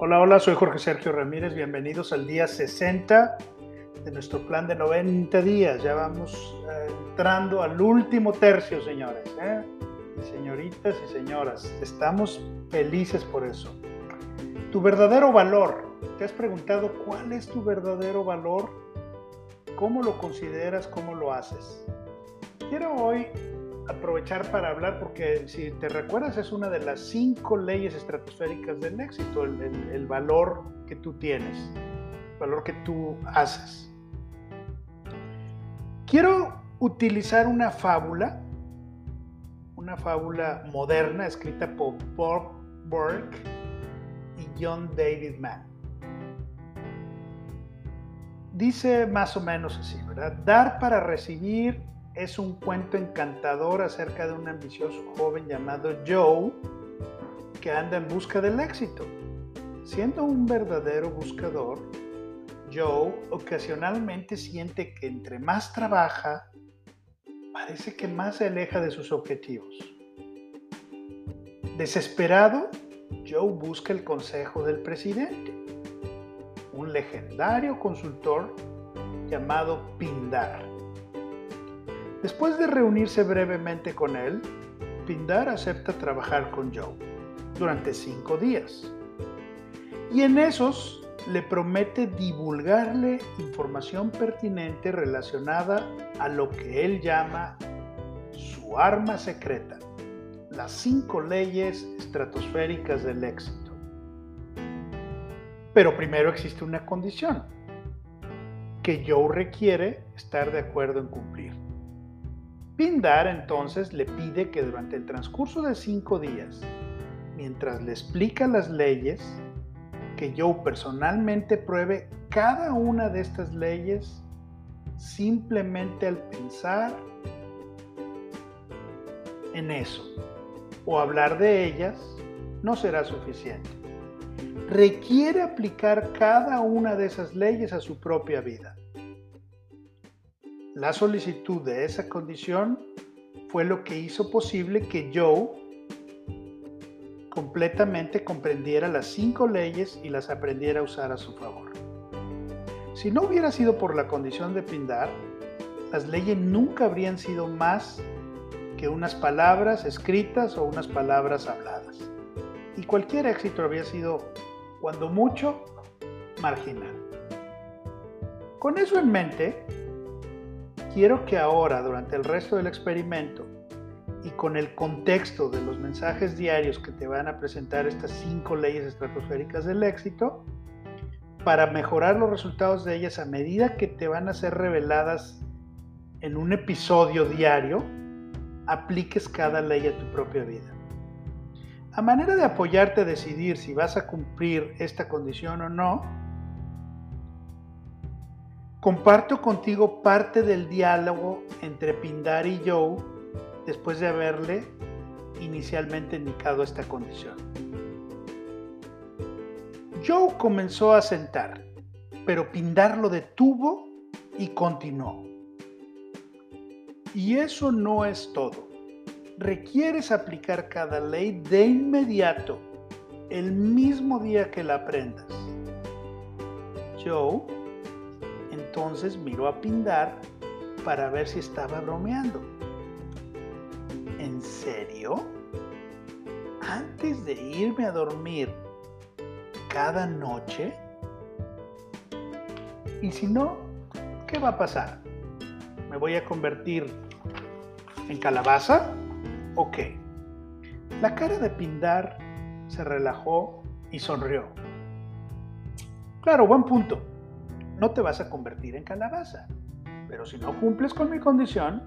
Hola, hola, soy Jorge Sergio Ramírez. Bienvenidos al día 60 de nuestro plan de 90 días. Ya vamos eh, entrando al último tercio, señores. ¿eh? señoritas y señoras, estamos felices por eso. Tu verdadero valor. ¿Te has preguntado cuál es tu verdadero valor? ¿Cómo lo consideras? ¿Cómo lo haces? Quiero hoy aprovechar para hablar porque si te recuerdas es una de las cinco leyes estratosféricas del éxito, el, valor que tú tienes, el valor que tú haces. Quiero utilizar una fábula, una fábula moderna escrita por Bob Burke y John David Mann. Dice más o menos así, ¿verdad? Dar para recibir es un cuento encantador acerca de un ambicioso joven llamado Joe que anda en busca del éxito. Siendo un verdadero buscador, Joe ocasionalmente siente que entre más trabaja, parece que más se aleja de sus objetivos. Desesperado, Joe busca el consejo del presidente, un legendario consultor llamado Pindar Después de reunirse brevemente con él, Pindar acepta trabajar con Joe durante cinco días. Y en esos le promete divulgarle información pertinente relacionada a lo que él llama su arma secreta, las cinco leyes estratosféricas del éxito. Pero primero existe una condición que Joe requiere estar de acuerdo en cumplir. Pindar entonces le pide que durante el transcurso de cinco días, mientras le explica las leyes, que Joe personalmente pruebe cada una de estas leyes simplemente al pensar en eso o hablar de ellas no será suficiente. Requiere aplicar cada una de esas leyes a su propia vida. La solicitud de esa condición fue lo que hizo posible que Joe completamente comprendiera las cinco leyes y las aprendiera a usar a su favor. Si no hubiera sido por la condición de Pindar, las leyes nunca habrían sido más que unas palabras escritas o unas palabras habladas. Y cualquier éxito habría sido, cuando mucho, marginal. Con eso en mente, quiero que ahora, durante el resto del experimento, y con el contexto de los mensajes diarios que te van a presentar estas cinco leyes estratosféricas del éxito, para mejorar los resultados de ellas a medida que te van a ser reveladas en un episodio diario, apliques cada ley a tu propia vida. A manera de apoyarte a decidir si vas a cumplir esta condición o no, Comparto contigo parte del diálogo entre Pindar y Joe después de haberle inicialmente indicado esta condición. Joe comenzó a sentar, pero Pindar lo detuvo y continuó. Y eso no es todo. Requieres aplicar cada ley de inmediato, el mismo día que la aprendas. Joe entonces miró a Pindar para ver si estaba bromeando. ¿En serio? Antes de irme a dormir cada noche. Y si no, ¿qué va a pasar? ¿Me voy a convertir en calabaza? ¿O qué? La cara de Pindar se relajó y sonrió. Claro, buen punto no te vas a convertir en calabaza. Pero si no cumples con mi condición,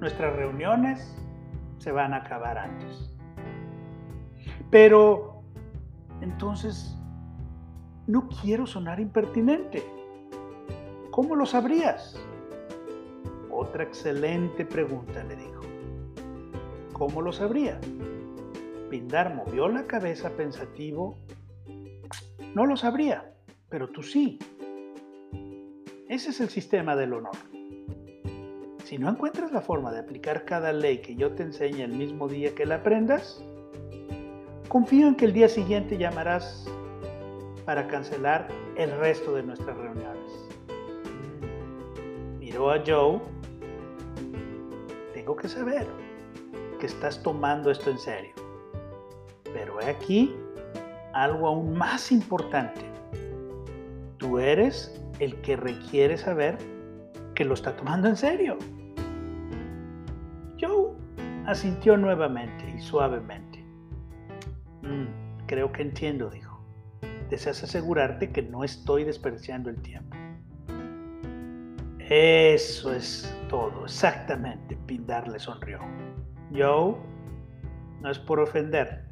nuestras reuniones se van a acabar antes. Pero entonces, no quiero sonar impertinente. ¿Cómo lo sabrías? Otra excelente pregunta, le dijo. ¿Cómo lo sabría? Pindar movió la cabeza pensativo. No lo sabría, pero tú sí. Ese es el sistema del honor. Si no encuentras la forma de aplicar cada ley que yo te enseñe el mismo día que la aprendas, confío en que el día siguiente llamarás para cancelar el resto de nuestras reuniones. Miró a Joe. Tengo que saber que estás tomando esto en serio. Pero he aquí algo aún más importante. Tú eres el que requiere saber que lo está tomando en serio. Joe asintió nuevamente y suavemente. Mm, creo que entiendo, dijo. Deseas asegurarte que no estoy desperdiciando el tiempo. Eso es todo, exactamente, Pindar le sonrió. Joe, no es por ofender,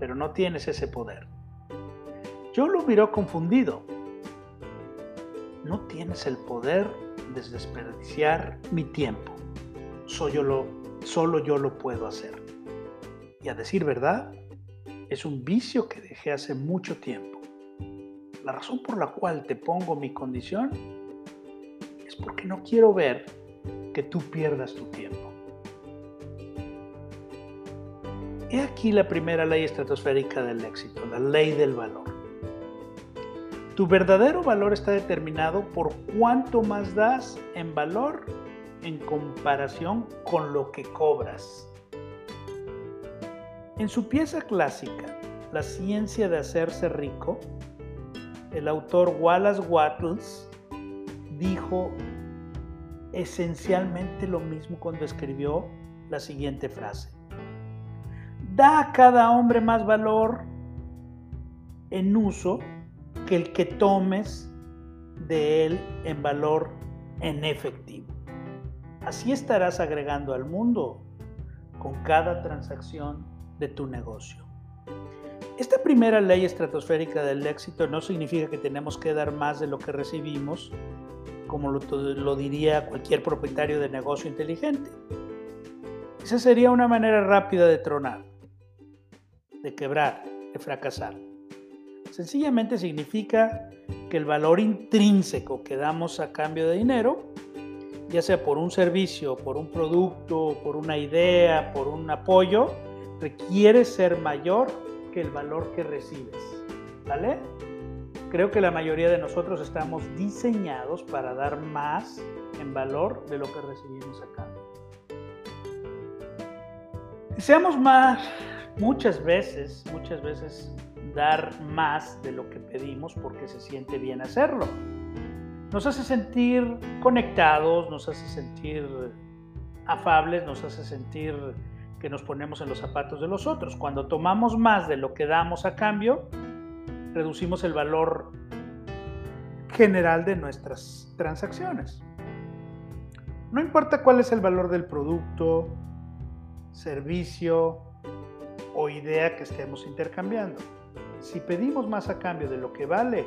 pero no tienes ese poder. Joe lo miró confundido. No tienes el poder de desperdiciar mi tiempo. Soy lo, solo yo lo puedo hacer. Y a decir verdad, es un vicio que dejé hace mucho tiempo. La razón por la cual te pongo mi condición es porque no quiero ver que tú pierdas tu tiempo. He aquí la primera ley estratosférica del éxito, la ley del valor. Tu verdadero valor está determinado por cuánto más das en valor en comparación con lo que cobras. En su pieza clásica, La ciencia de hacerse rico, el autor Wallace Wattles dijo esencialmente lo mismo cuando escribió la siguiente frase. Da a cada hombre más valor en uso que el que tomes de él en valor en efectivo. Así estarás agregando al mundo con cada transacción de tu negocio. Esta primera ley estratosférica del éxito no significa que tenemos que dar más de lo que recibimos, como lo, diría cualquier propietario de negocio inteligente. Esa sería una manera rápida de tronar, de quebrar, de fracasar. Sencillamente significa que el valor intrínseco que damos a cambio de dinero, ya sea por un servicio, por un producto, por una idea, por un apoyo, requiere ser mayor que el valor que recibes. ¿Vale? Creo que la mayoría de nosotros estamos diseñados para dar más en valor de lo que recibimos a cambio. Deseamos más, muchas veces, muchas veces dar más de lo que pedimos porque se siente bien hacerlo. Nos hace sentir conectados, nos hace sentir afables, nos hace sentir que nos ponemos en los zapatos de los otros. Cuando tomamos más de lo que damos a cambio, reducimos el valor general de nuestras transacciones. No importa cuál es el valor del producto, servicio o idea que estemos intercambiando. Si pedimos más a cambio de lo que vale,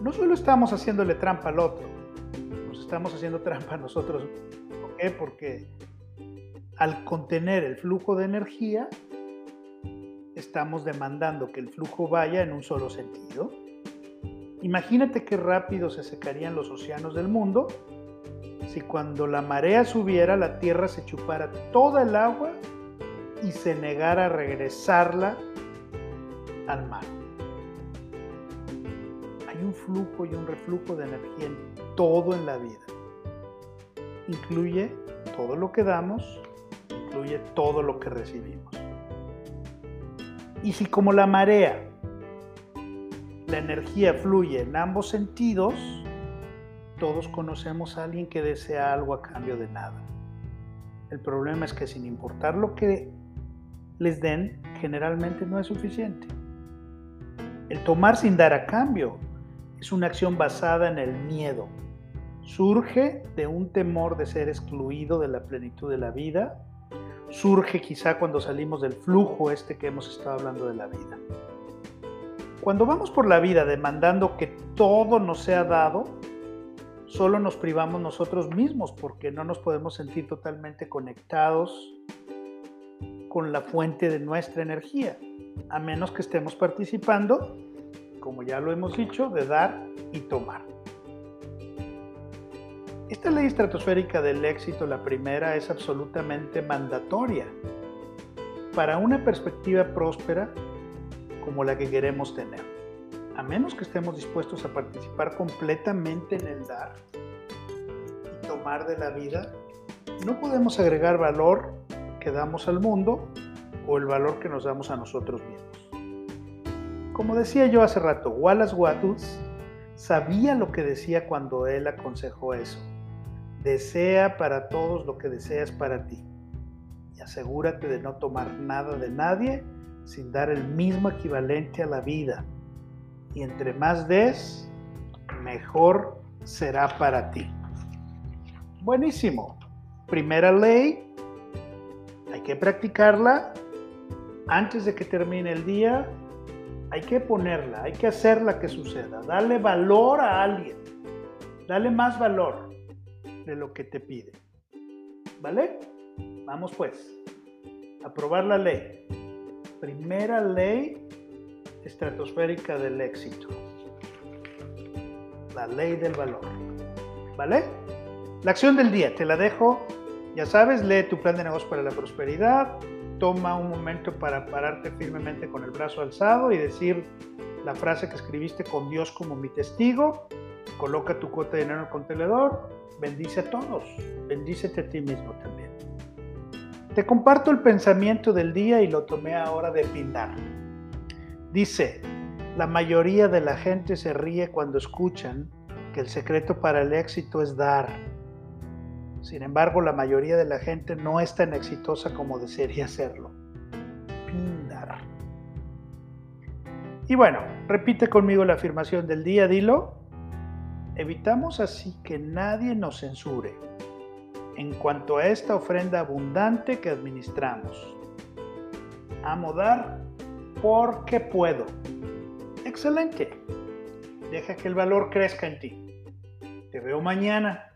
no solo estamos haciéndole trampa al otro, nos estamos haciendo trampa a nosotros. ¿Por qué? Porque al contener el flujo de energía, estamos demandando que el flujo vaya en un solo sentido. Imagínate qué rápido se secarían los océanos del mundo si cuando la marea subiera la Tierra se chupara toda el agua y se negara a regresarla al mar. Hay un flujo y un reflujo de energía en todo en la vida. Incluye todo lo que damos incluye todo lo que recibimos. Y si como la marea, la energía fluye en ambos sentidos, todos conocemos a alguien que desea algo a cambio de nada. El problema es que sin importar lo que les den, generalmente no es suficiente. El tomar sin dar a cambio es una acción basada en el miedo. Surge de un temor de ser excluido de la plenitud de la vida surge quizá cuando salimos del flujo este que hemos estado hablando de la vida. Cuando vamos por la vida demandando que todo nos sea dado, solo nos privamos nosotros mismos porque no nos podemos sentir totalmente conectados con la fuente de nuestra energía, a menos que estemos participando, como ya lo hemos dicho, de dar y tomar. Esta ley estratosférica del éxito, la primera, es absolutamente mandatoria. Para una perspectiva próspera, como la que queremos tener. A menos que estemos dispuestos a participar completamente en el dar y tomar de la vida, no podemos agregar valor que damos al mundo o el valor que nos damos a nosotros mismos. Como decía yo hace rato, Wallace Wattles sabía lo que decía cuando él aconsejó eso. Desea para todos lo que deseas para ti. Y asegúrate de no tomar nada de nadie sin dar el mismo equivalente a la vida. Y entre más des, mejor será para ti. Buenísimo. Primera ley, hay que practicarla antes de que termine el día. Hay que ponerla, hay que hacerla que suceda. Dale valor a alguien. Dale más valor de lo que te pide. ¿Vale? Vamos pues. Aprobar la ley. Primera ley estratosférica del éxito. La ley del valor. ¿Vale? La acción del día, te la dejo. Ya sabes, lee tu plan de negocio para la prosperidad. Toma un momento para pararte firmemente con el brazo alzado y decir la frase que escribiste con Dios como mi testigo. Coloca tu cuota de dinero en el contenedor. Bendice a todos. Bendícete a ti mismo también. Te comparto el pensamiento del día y lo tomé ahora de Pindar. Dice, la mayoría de la gente se ríe cuando escuchan que el secreto para el éxito es dar sin embargo, la mayoría de la gente no es tan exitosa como desearía serlo. Pindar. Y bueno, repite conmigo la afirmación del día, dilo. Evitamos así que nadie nos censure en cuanto a esta ofrenda abundante que administramos. Amo dar porque puedo. Excelente. Deja que el valor crezca en ti. Te veo mañana.